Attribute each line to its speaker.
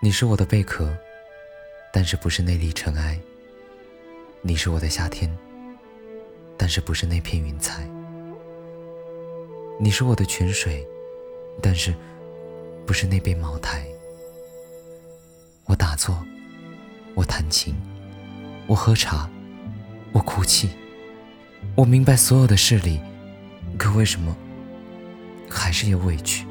Speaker 1: 你是我的贝壳但是不是那粒尘埃你是我的夏天但是不是那片云彩你是我的泉水但是不是那杯茅台。我打坐我弹琴我喝茶我哭泣。我明白所有的事理可为什么还是有委屈